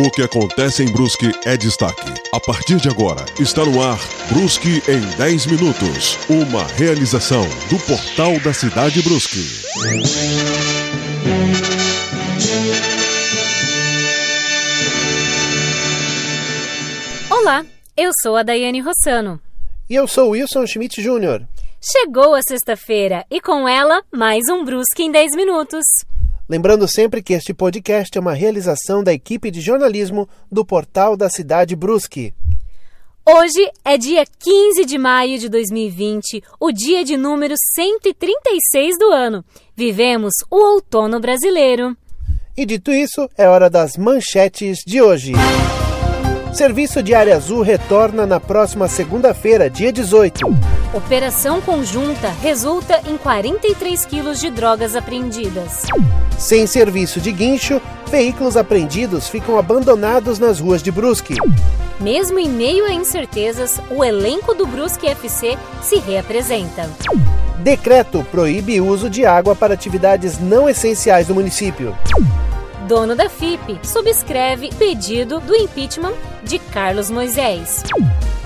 O que acontece em Brusque é destaque. A partir de agora, está no ar Brusque em 10 minutos. Uma realização do Portal da Cidade Brusque. Olá, eu sou a Daiane Rossano. E eu sou Wilson Schmidt Jr. Chegou a sexta-feira e com ela mais um Brusque em 10 minutos. Lembrando sempre que este podcast é uma realização da equipe de jornalismo do Portal da Cidade Brusque. Hoje é dia 15 de maio de 2020, o dia de número 136 do ano. Vivemos o outono brasileiro. E dito isso, é hora das manchetes de hoje. Serviço de Área Azul retorna na próxima segunda-feira, dia 18. Operação conjunta resulta em 43 quilos de drogas apreendidas. Sem serviço de guincho, veículos apreendidos ficam abandonados nas ruas de Brusque. Mesmo em meio a incertezas, o elenco do Brusque FC se reapresenta. Decreto proíbe uso de água para atividades não essenciais do município. Dono da FIP subscreve pedido do impeachment de Carlos Moisés.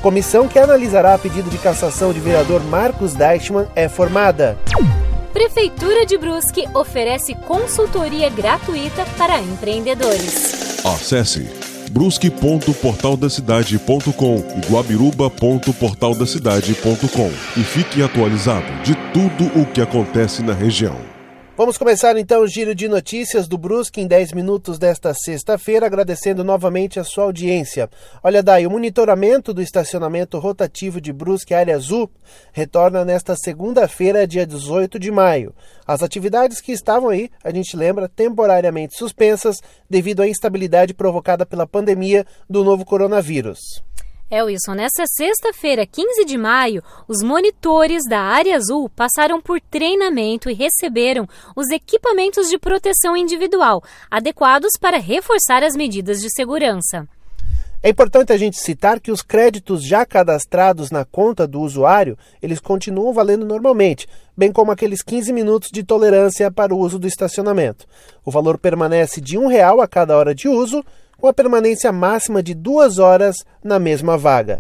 Comissão que analisará pedido de cassação de vereador Marcos Deichmann é formada. Prefeitura de Brusque oferece consultoria gratuita para empreendedores. Acesse brusque.portaldacidade.com e guabiruba.portaldacidade.com e fique atualizado de tudo o que acontece na região. Vamos começar então o giro de notícias do Brusque em 10 minutos desta sexta-feira, agradecendo novamente a sua audiência. Olha daí, o monitoramento do estacionamento rotativo de Brusque Área Azul retorna nesta segunda-feira, dia 18 de maio. As atividades que estavam aí, a gente lembra, temporariamente suspensas devido à instabilidade provocada pela pandemia do novo coronavírus. É, Wilson, nessa sexta-feira, 15 de maio, os monitores da Área Azul passaram por treinamento e receberam os equipamentos de proteção individual, adequados para reforçar as medidas de segurança. É importante a gente citar que os créditos já cadastrados na conta do usuário, eles continuam valendo normalmente, bem como aqueles 15 minutos de tolerância para o uso do estacionamento. O valor permanece de R$ real a cada hora de uso com a permanência máxima de duas horas na mesma vaga.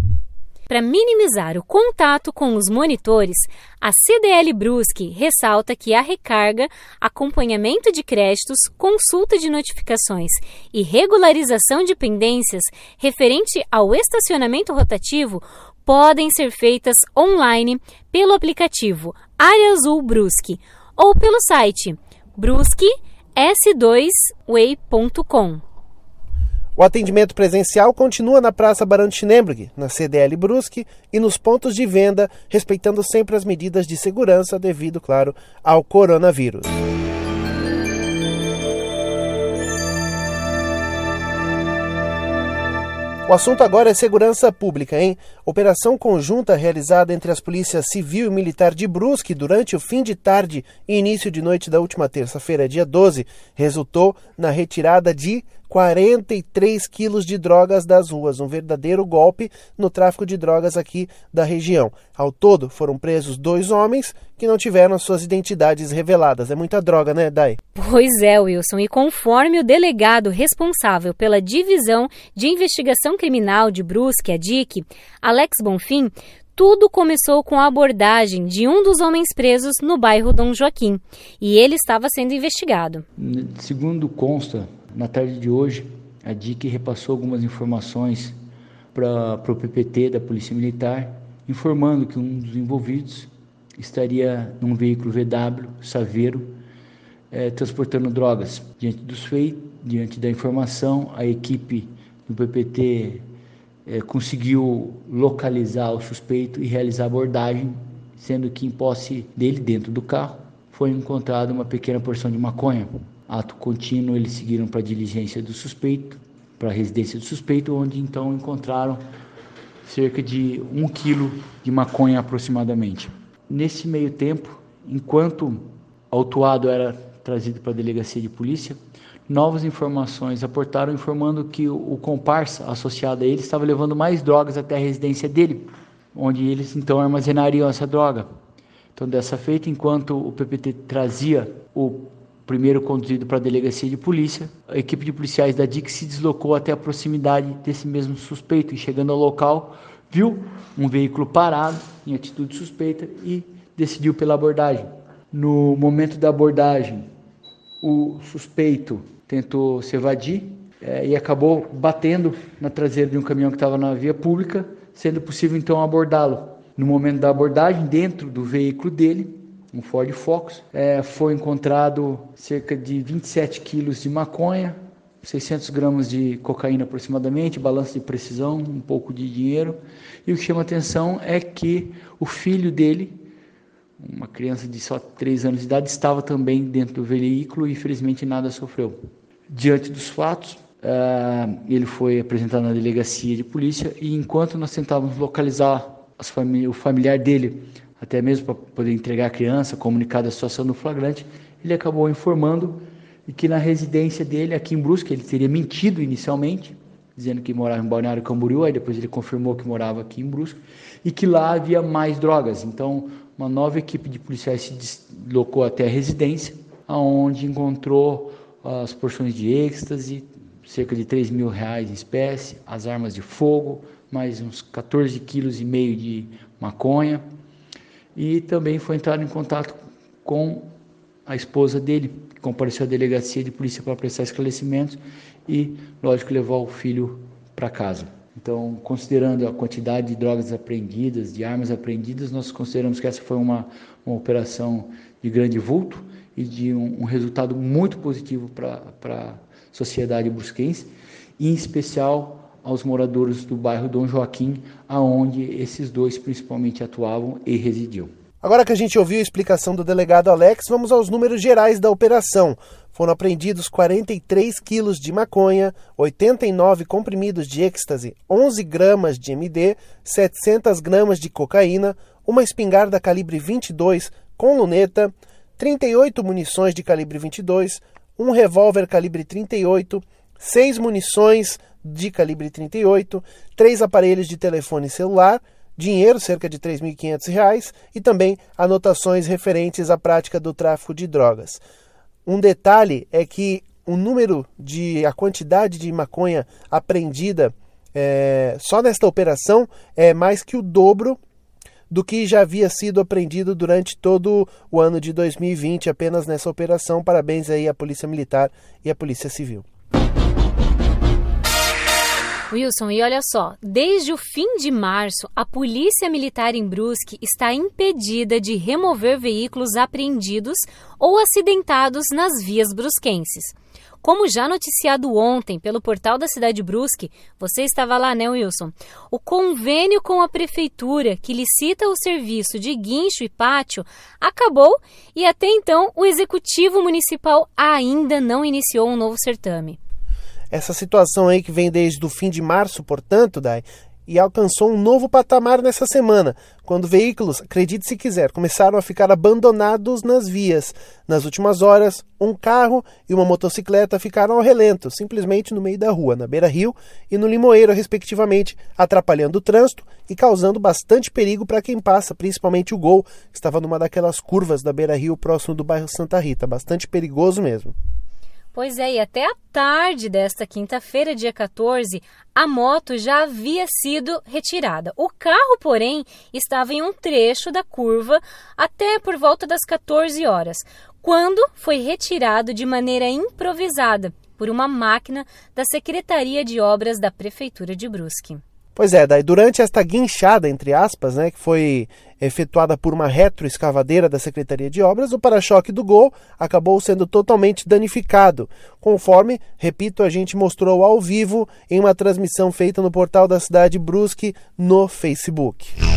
Para minimizar o contato com os monitores, a CDL Brusque ressalta que a recarga, acompanhamento de créditos, consulta de notificações e regularização de pendências referente ao estacionamento rotativo podem ser feitas online pelo aplicativo Área Azul Brusque ou pelo site brusques2way.com. O atendimento presencial continua na Praça Barão de Schneeberg, na CDL Brusque e nos pontos de venda, respeitando sempre as medidas de segurança devido, claro, ao coronavírus. O assunto agora é segurança pública, hein? Operação conjunta realizada entre as polícias civil e militar de Brusque durante o fim de tarde e início de noite da última terça-feira, dia 12, resultou na retirada de 43 quilos de drogas das ruas, um verdadeiro golpe no tráfico de drogas aqui da região. Ao todo, foram presos dois homens que não tiveram suas identidades reveladas. É muita droga, né, Dai? Pois é, Wilson. E conforme o delegado responsável pela Divisão de Investigação Criminal de Brusque, a DIC, Alex Bonfim, tudo começou com a abordagem de um dos homens presos no bairro Dom Joaquim, e ele estava sendo investigado. Segundo consta na tarde de hoje, a DIC repassou algumas informações para o PPT da Polícia Militar, informando que um dos envolvidos estaria num veículo VW Saveiro é, transportando drogas. Diante dos feitos, diante da informação, a equipe do PPT é, conseguiu localizar o suspeito e realizar a abordagem, sendo que em posse dele dentro do carro foi encontrada uma pequena porção de maconha. Ato contínuo, eles seguiram para a diligência do suspeito, para a residência do suspeito, onde então encontraram cerca de um quilo de maconha aproximadamente. Nesse meio tempo, enquanto autuado era trazido para a delegacia de polícia, novas informações aportaram informando que o comparsa associado a ele estava levando mais drogas até a residência dele, onde eles então armazenariam essa droga. Então, dessa feita, enquanto o PPT trazia o primeiro conduzido para a delegacia de polícia. A equipe de policiais da DIC se deslocou até a proximidade desse mesmo suspeito e, chegando ao local, viu um veículo parado em atitude suspeita e decidiu pela abordagem. No momento da abordagem, o suspeito tentou se evadir é, e acabou batendo na traseira de um caminhão que estava na via pública, sendo possível então abordá-lo. No momento da abordagem, dentro do veículo dele, um Ford Focus, é, foi encontrado cerca de 27 quilos de maconha, 600 gramas de cocaína aproximadamente, balanço de precisão, um pouco de dinheiro. E o que chama atenção é que o filho dele, uma criança de só 3 anos de idade, estava também dentro do veículo e infelizmente nada sofreu. Diante dos fatos, uh, ele foi apresentado na delegacia de polícia e enquanto nós tentávamos localizar o familiar dele até mesmo para poder entregar a criança, comunicar da situação do flagrante, ele acabou informando que na residência dele, aqui em Brusque, ele teria mentido inicialmente, dizendo que morava em Balneário Camboriú, aí depois ele confirmou que morava aqui em Brusque, e que lá havia mais drogas. Então, uma nova equipe de policiais se deslocou até a residência, aonde encontrou as porções de êxtase, cerca de 3 mil reais em espécie, as armas de fogo, mais uns 14 quilos e meio de maconha, e também foi entrar em contato com a esposa dele, que compareceu à delegacia de polícia para prestar esclarecimentos e, lógico, levar o filho para casa. Então, considerando a quantidade de drogas apreendidas, de armas apreendidas, nós consideramos que essa foi uma, uma operação de grande vulto e de um, um resultado muito positivo para a sociedade brusquense, em especial aos moradores do bairro Dom Joaquim, aonde esses dois principalmente atuavam e residiam. Agora que a gente ouviu a explicação do delegado Alex, vamos aos números gerais da operação. Foram apreendidos 43 quilos de maconha, 89 comprimidos de êxtase, 11 gramas de MD, 700 gramas de cocaína, uma espingarda calibre 22 com luneta, 38 munições de calibre 22, um revólver calibre 38, 6 munições de calibre 38, três aparelhos de telefone celular, dinheiro, cerca de R$ 3.500, e também anotações referentes à prática do tráfico de drogas. Um detalhe é que o número de a quantidade de maconha apreendida é, só nesta operação é mais que o dobro do que já havia sido apreendido durante todo o ano de 2020 apenas nessa operação. Parabéns aí à Polícia Militar e à Polícia Civil. Wilson, e olha só, desde o fim de março, a Polícia Militar em Brusque está impedida de remover veículos apreendidos ou acidentados nas vias brusquenses. Como já noticiado ontem pelo portal da cidade Brusque, você estava lá, né, Wilson? O convênio com a prefeitura que licita o serviço de guincho e pátio acabou e até então o executivo municipal ainda não iniciou um novo certame. Essa situação aí que vem desde o fim de março, portanto, Dai, e alcançou um novo patamar nessa semana, quando veículos, acredite se quiser, começaram a ficar abandonados nas vias. Nas últimas horas, um carro e uma motocicleta ficaram ao relento, simplesmente no meio da rua, na beira-rio e no limoeiro, respectivamente, atrapalhando o trânsito e causando bastante perigo para quem passa, principalmente o Gol, que estava numa daquelas curvas da beira-rio próximo do bairro Santa Rita. Bastante perigoso mesmo. Pois é, e até a tarde desta quinta-feira, dia 14, a moto já havia sido retirada. O carro, porém, estava em um trecho da curva até por volta das 14 horas, quando foi retirado de maneira improvisada por uma máquina da Secretaria de Obras da Prefeitura de Brusque. Pois é, daí durante esta guinchada, entre aspas, né, que foi efetuada por uma retroescavadeira da Secretaria de Obras, o para-choque do Gol acabou sendo totalmente danificado, conforme, repito, a gente mostrou ao vivo em uma transmissão feita no portal da cidade Brusque no Facebook.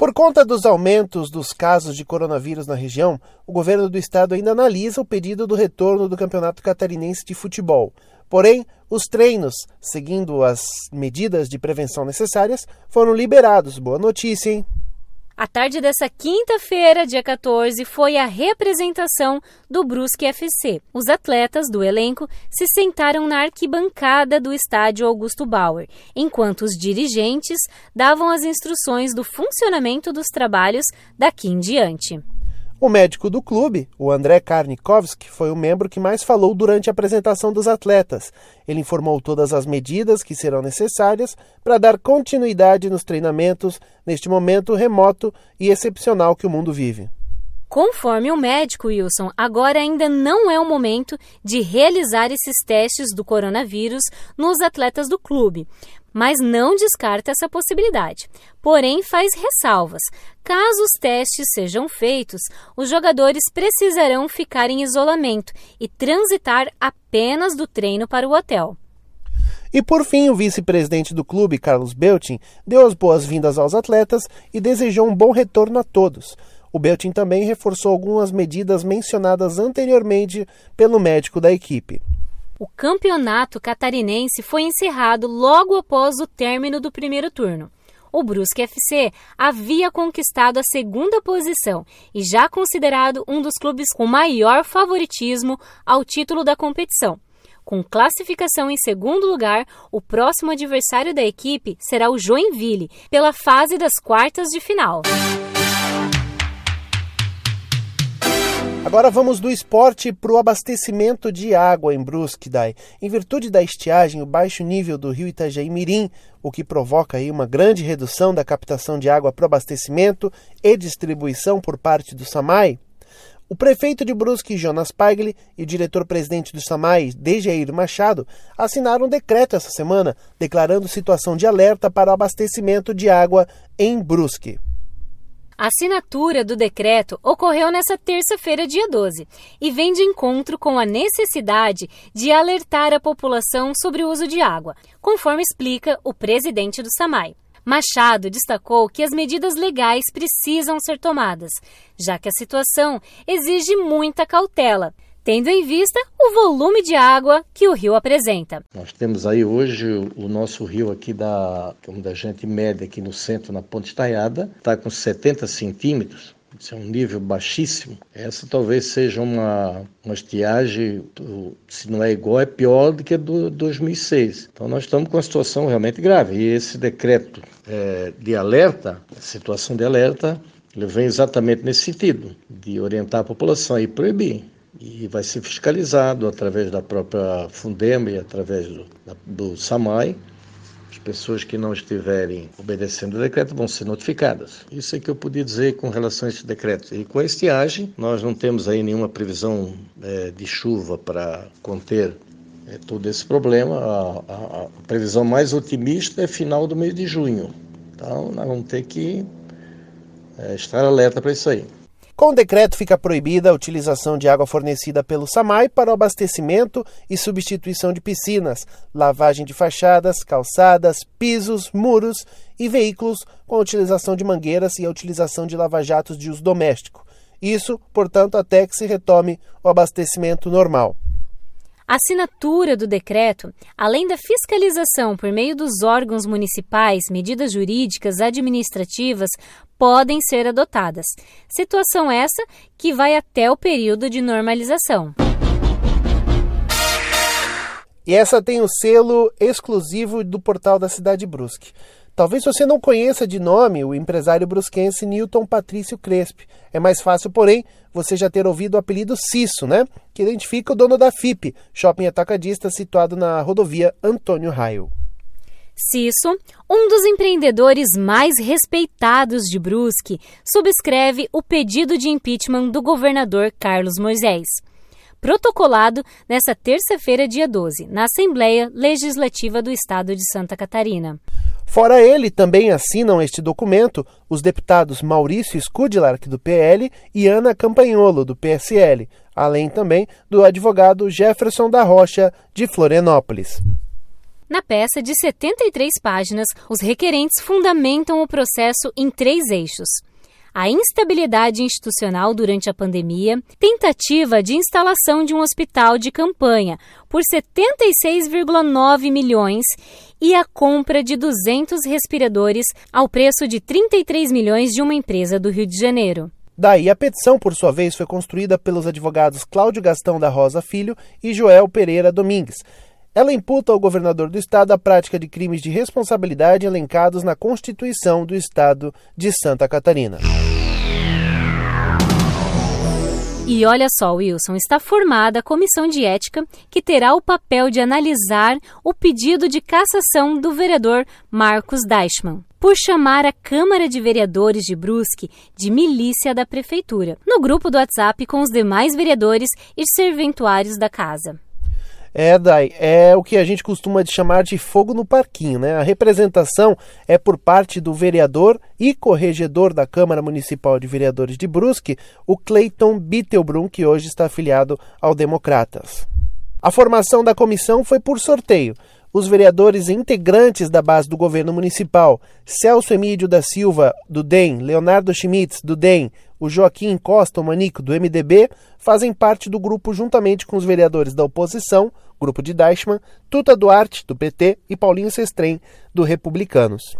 Por conta dos aumentos dos casos de coronavírus na região, o governo do estado ainda analisa o pedido do retorno do Campeonato Catarinense de Futebol. Porém, os treinos, seguindo as medidas de prevenção necessárias, foram liberados. Boa notícia, hein? A tarde dessa quinta-feira, dia 14, foi a representação do Brusque FC. Os atletas do elenco se sentaram na arquibancada do estádio Augusto Bauer, enquanto os dirigentes davam as instruções do funcionamento dos trabalhos daqui em diante. O médico do clube, o André Karnikovski, foi o membro que mais falou durante a apresentação dos atletas. Ele informou todas as medidas que serão necessárias para dar continuidade nos treinamentos neste momento remoto e excepcional que o mundo vive. Conforme o médico Wilson, agora ainda não é o momento de realizar esses testes do coronavírus nos atletas do clube, mas não descarta essa possibilidade. Porém, faz ressalvas. Caso os testes sejam feitos, os jogadores precisarão ficar em isolamento e transitar apenas do treino para o hotel. E por fim, o vice-presidente do clube, Carlos Beltin, deu as boas-vindas aos atletas e desejou um bom retorno a todos. O Beltin também reforçou algumas medidas mencionadas anteriormente pelo médico da equipe. O campeonato catarinense foi encerrado logo após o término do primeiro turno. O Brusque FC havia conquistado a segunda posição e já considerado um dos clubes com maior favoritismo ao título da competição. Com classificação em segundo lugar, o próximo adversário da equipe será o Joinville, pela fase das quartas de final. Agora vamos do esporte para o abastecimento de água em Brusque. Em virtude da estiagem, o baixo nível do rio Itajaí Mirim, o que provoca aí uma grande redução da captação de água para o abastecimento e distribuição por parte do SAMAI, o prefeito de Brusque, Jonas Pagli, e o diretor-presidente do SAMAI, Dejair Machado, assinaram um decreto essa semana declarando situação de alerta para o abastecimento de água em Brusque. A assinatura do decreto ocorreu nesta terça-feira, dia 12, e vem de encontro com a necessidade de alertar a população sobre o uso de água, conforme explica o presidente do SAMAI. Machado destacou que as medidas legais precisam ser tomadas, já que a situação exige muita cautela tendo em vista o volume de água que o rio apresenta. Nós temos aí hoje o nosso rio aqui da, como da gente média aqui no centro, na Ponte Estaiada, está com 70 centímetros. Isso é um nível baixíssimo. Essa talvez seja uma, uma estiagem, se não é igual, é pior do que a do 2006. Então nós estamos com uma situação realmente grave. E esse decreto é, de alerta, situação de alerta, ele vem exatamente nesse sentido, de orientar a população e proibir e vai ser fiscalizado através da própria Fundema e através do, do SAMAI. As pessoas que não estiverem obedecendo o decreto vão ser notificadas. Isso é que eu podia dizer com relação a esse decreto. E com a estiagem, nós não temos aí nenhuma previsão é, de chuva para conter é, todo esse problema. A, a, a, previsão mais otimista é final do mês de junho. Então, nós vamos ter que é, estar alerta para isso aí. Com o decreto, fica proibida a utilização de água fornecida pelo SAMAI para o abastecimento e substituição de piscinas, lavagem de fachadas, calçadas, pisos, muros e veículos com a utilização de mangueiras e a utilização de lava-jatos de uso doméstico. Isso, portanto, até que se retome o abastecimento normal. A assinatura do decreto, além da fiscalização por meio dos órgãos municipais, medidas jurídicas, administrativas, podem ser adotadas. Situação essa que vai até o período de normalização. E essa tem o selo exclusivo do portal da Cidade Brusque. Talvez você não conheça de nome o empresário brusquense Newton Patrício Crespi. É mais fácil, porém, você já ter ouvido o apelido Cisso, né? Que identifica o dono da FIP, shopping atacadista situado na rodovia Antônio Raio. Cisso, um dos empreendedores mais respeitados de Brusque, subscreve o pedido de impeachment do governador Carlos Moisés protocolado nesta terça-feira, dia 12, na Assembleia Legislativa do Estado de Santa Catarina. Fora ele, também assinam este documento os deputados Maurício Skudlark, do PL, e Ana Campanholo, do PSL, além também do advogado Jefferson da Rocha, de Florianópolis. Na peça de 73 páginas, os requerentes fundamentam o processo em três eixos a instabilidade institucional durante a pandemia, tentativa de instalação de um hospital de campanha por 76,9 milhões e a compra de 200 respiradores ao preço de 33 milhões de uma empresa do Rio de Janeiro. Daí, a petição, por sua vez, foi construída pelos advogados Cláudio Gastão da Rosa Filho e Joel Pereira Domingues. Ela imputa ao governador do estado a prática de crimes de responsabilidade elencados na Constituição do estado de Santa Catarina. E olha só, Wilson, está formada a comissão de ética que terá o papel de analisar o pedido de cassação do vereador Marcos Deichmann por chamar a Câmara de Vereadores de Brusque de milícia da prefeitura, no grupo do WhatsApp com os demais vereadores e serventuários da casa. É, Dai, é o que a gente costuma chamar de fogo no parquinho, né? A representação é por parte do vereador e corregedor da Câmara Municipal de Vereadores de Brusque, o Cleiton Bittelbrun, que hoje está afiliado ao Democratas. A formação da comissão foi por sorteio. Os vereadores integrantes da base do governo municipal, Celso Emílio da Silva, do DEM, Leonardo Schmitz, do DEM, o Joaquim Costa, o Manico, do MDB, fazem parte do grupo juntamente com os vereadores da oposição, grupo de Deichmann, Tuta Duarte, do PT e Paulinho Sestrem, do Republicanos.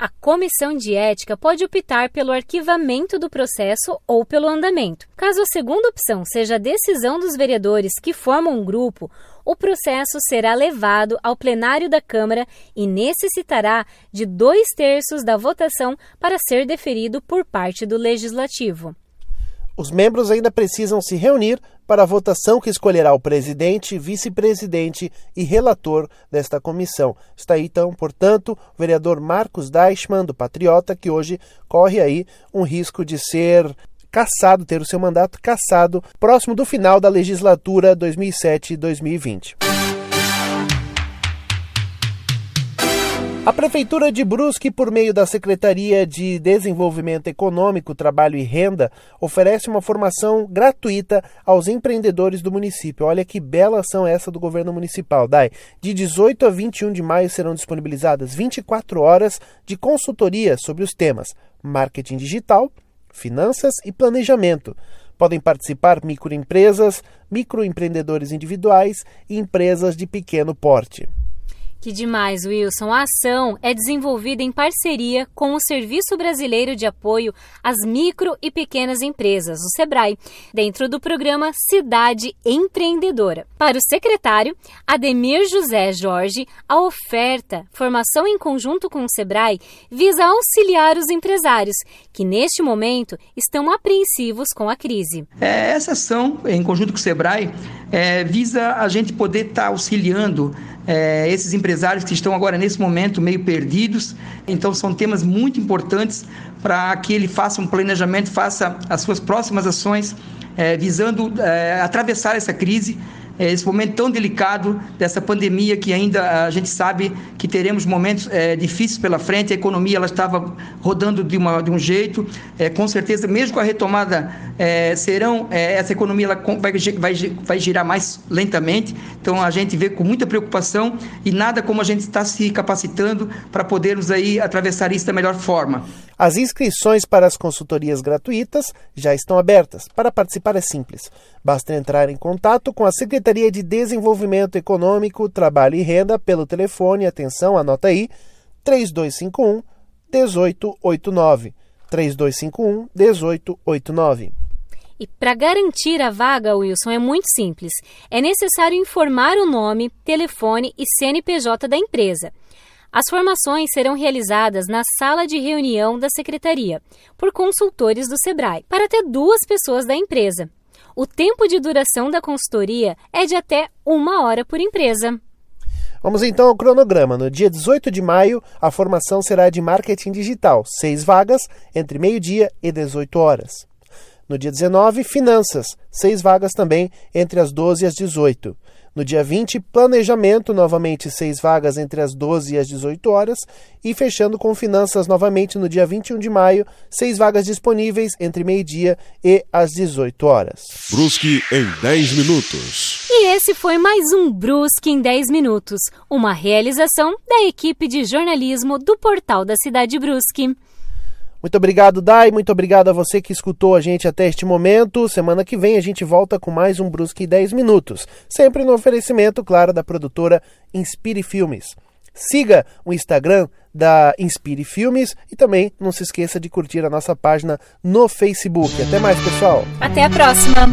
A comissão de ética pode optar pelo arquivamento do processo ou pelo andamento. Caso a segunda opção seja a decisão dos vereadores que formam um grupo, o processo será levado ao plenário da Câmara e necessitará de dois terços da votação para ser deferido por parte do Legislativo. Os membros ainda precisam se reunir para a votação que escolherá o presidente, vice-presidente e relator desta comissão. Está aí, então, portanto, o vereador Marcos Deichmann, do Patriota, que hoje corre aí um risco de ser cassado, ter o seu mandato cassado próximo do final da legislatura 2007-2020. A Prefeitura de Brusque, por meio da Secretaria de Desenvolvimento Econômico, Trabalho e Renda, oferece uma formação gratuita aos empreendedores do município. Olha que bela ação essa do governo municipal, Dai. De 18 a 21 de maio serão disponibilizadas 24 horas de consultoria sobre os temas marketing digital, finanças e planejamento. Podem participar microempresas, microempreendedores individuais e empresas de pequeno porte. Que demais, Wilson. A ação é desenvolvida em parceria com o Serviço Brasileiro de Apoio às Micro e Pequenas Empresas, o SEBRAE, dentro do programa Cidade Empreendedora. Para o secretário, Ademir José Jorge, a oferta, formação em conjunto com o SEBRAE, visa auxiliar os empresários, que neste momento estão apreensivos com a crise. É, essa ação, em conjunto com o SEBRAE, é, visa a gente poder estar tá auxiliando é, esses empresários que estão agora nesse momento meio perdidos. Então são temas muito importantes para que ele faça um planejamento, faça as suas próximas ações, é, visando é, atravessar essa crise é, esse momento tão delicado dessa pandemia que ainda a gente sabe que teremos momentos é, difíceis pela frente. A economia ela estava rodando de, uma, de um jeito, é, com certeza, mesmo com a retomada, é, serão é, essa economia ela vai, vai, vai girar mais lentamente. Então a gente vê com muita preocupação e nada como a gente está se capacitando para podermos aí atravessar isso da melhor forma. As inscrições para as consultorias gratuitas já estão abertas. Para participar é simples. Basta entrar em contato com a Secretaria de Desenvolvimento Econômico, Trabalho e Renda pelo telefone, atenção, anota aí, 3251 1889. 3251 1889. E para garantir a vaga, Wilson, é muito simples. É necessário informar o nome, telefone e CNPJ da empresa. As formações serão realizadas na sala de reunião da secretaria, por consultores do Sebrae, para até duas pessoas da empresa. O tempo de duração da consultoria é de até uma hora por empresa. Vamos então ao cronograma. No dia 18 de maio, a formação será de marketing digital, seis vagas, entre meio-dia e 18 horas. No dia 19, finanças, seis vagas também, entre as 12 e as 18. No dia 20, planejamento, novamente seis vagas entre as 12 e as 18 horas. E fechando com finanças novamente no dia 21 de maio, seis vagas disponíveis entre meio-dia e as 18 horas. Brusque em 10 minutos. E esse foi mais um Brusque em 10 minutos, uma realização da equipe de jornalismo do Portal da Cidade Brusque. Muito obrigado, Dai. Muito obrigado a você que escutou a gente até este momento. Semana que vem a gente volta com mais um Brusque 10 Minutos. Sempre no oferecimento, claro, da produtora Inspire Filmes. Siga o Instagram da Inspire Filmes e também não se esqueça de curtir a nossa página no Facebook. Até mais, pessoal. Até a próxima.